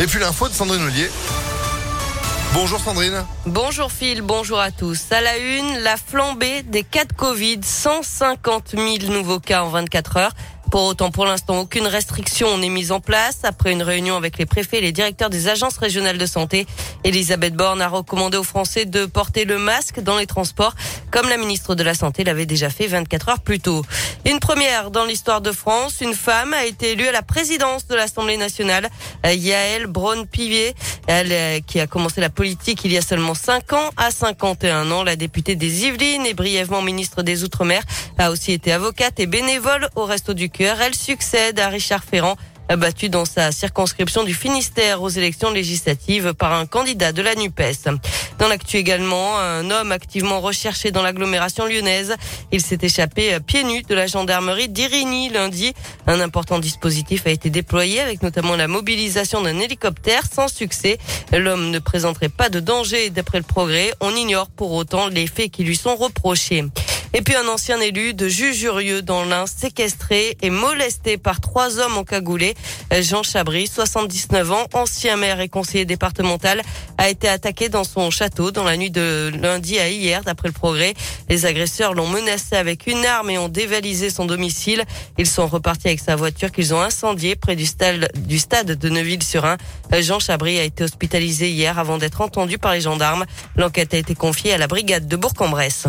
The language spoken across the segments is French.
Et puis l'info de Sandrine Ollier. Bonjour Sandrine. Bonjour Phil, bonjour à tous. À la une, la flambée des cas de Covid, 150 000 nouveaux cas en 24 heures. Pour autant, pour l'instant, aucune restriction n'est mise en place. Après une réunion avec les préfets et les directeurs des agences régionales de santé, Elisabeth Borne a recommandé aux Français de porter le masque dans les transports, comme la ministre de la Santé l'avait déjà fait 24 heures plus tôt. Une première dans l'histoire de France, une femme a été élue à la présidence de l'Assemblée nationale, Yael Braun-Pivet, elle euh, qui a commencé la politique il y a seulement 5 ans. À 51 ans, la députée des Yvelines et brièvement ministre des Outre-mer a aussi été avocate et bénévole au Resto du elle succède à Richard Ferrand battu dans sa circonscription du Finistère aux élections législatives par un candidat de la NUPES. Dans l'actu également, un homme activement recherché dans l'agglomération lyonnaise. Il s'est échappé pieds nus de la gendarmerie d'Irigny lundi. Un important dispositif a été déployé avec notamment la mobilisation d'un hélicoptère sans succès. L'homme ne présenterait pas de danger d'après le progrès. On ignore pour autant les faits qui lui sont reprochés. Et puis un ancien élu de Jujurieux dans l'Ain, séquestré et molesté par trois hommes encagoulés. Jean Chabry, 79 ans, ancien maire et conseiller départemental, a été attaqué dans son château dans la nuit de lundi à hier, d'après le progrès. Les agresseurs l'ont menacé avec une arme et ont dévalisé son domicile. Ils sont repartis avec sa voiture qu'ils ont incendiée près du stade, du stade de Neuville-sur-Ain. Jean Chabry a été hospitalisé hier avant d'être entendu par les gendarmes. L'enquête a été confiée à la brigade de Bourg-en-Bresse.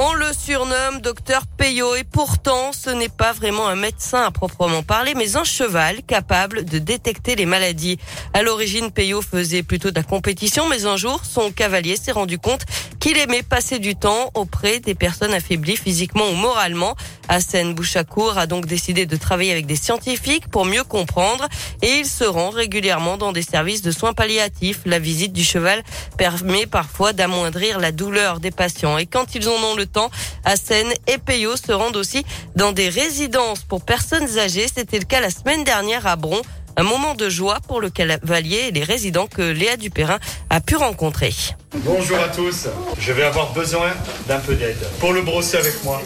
On le surnomme docteur Payot et pourtant ce n'est pas vraiment un médecin à proprement parler mais un cheval capable de détecter les maladies. À l'origine, Payot faisait plutôt de la compétition mais un jour son cavalier s'est rendu compte qu'il aimait passer du temps auprès des personnes affaiblies physiquement ou moralement. Hassan Bouchakour a donc décidé de travailler avec des scientifiques pour mieux comprendre et il se rend régulièrement dans des services de soins palliatifs. La visite du cheval permet parfois d'amoindrir la douleur des patients et quand ils en ont le temps, Hassan et Peyo se rendent aussi dans des résidences pour personnes âgées. C'était le cas la semaine dernière à Bron. Un moment de joie pour le cavalier et les résidents que Léa Dupérin a pu rencontrer. Bonjour à tous. Je vais avoir besoin d'un peu d'aide. Pour le brosser avec moi.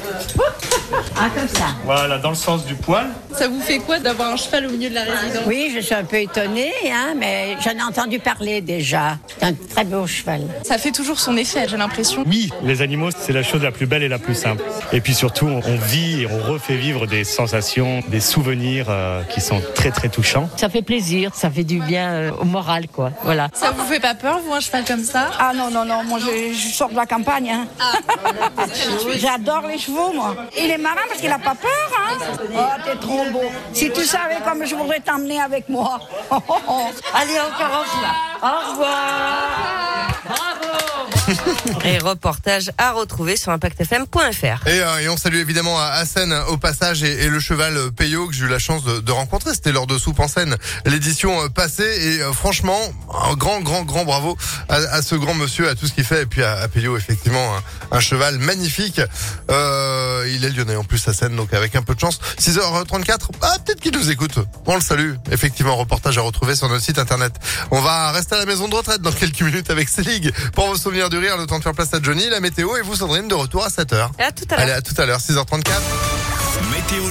Ah, comme ça. Voilà, dans le sens du poil. Ça vous fait quoi d'avoir un cheval au milieu de la résidence Oui, je suis un peu étonnée, hein, mais j'en ai entendu parler déjà. C'est un très beau cheval. Ça fait toujours son effet, j'ai l'impression. Oui, les animaux, c'est la chose la plus belle et la plus simple. Et puis surtout, on vit et on refait vivre des sensations, des souvenirs euh, qui sont très très touchants. Ça fait plaisir, ça fait du bien euh, au moral, quoi. Voilà. Ça vous fait pas peur, vous, un cheval comme ça? Ah non, non, non, moi je, je sors de la campagne. Hein. J'adore les chevaux, moi. Il est marin parce qu'il a pas peur, hein. Oh, t'es trop beau. Si tu savais comme je voudrais t'emmener avec moi. Allez, encore un fois. Au revoir. Et reportage à retrouver sur impactfm.fr. Et, euh, et, on salue évidemment Hassan au passage et, et le cheval Payot que j'ai eu la chance de, de rencontrer. C'était lors de Soupe en scène l'édition euh, passée. Et euh, franchement, un grand, grand, grand bravo à, à, ce grand monsieur, à tout ce qu'il fait. Et puis à, à Payot, effectivement, un, un cheval magnifique. Euh, il est lyonnais en plus, Hassan, donc avec un peu de chance. 6h34, ah, peut-être qu'il nous écoute. On le salue. Effectivement, reportage à retrouver sur notre site internet. On va rester à la maison de retraite dans quelques minutes avec Célig pour vos souvenirs du rire. Le temps de faire place à Johnny, la météo et vous Sandrine de retour à 7h. Et à tout à l'heure. Allez, à tout à l'heure, 6h34. Météo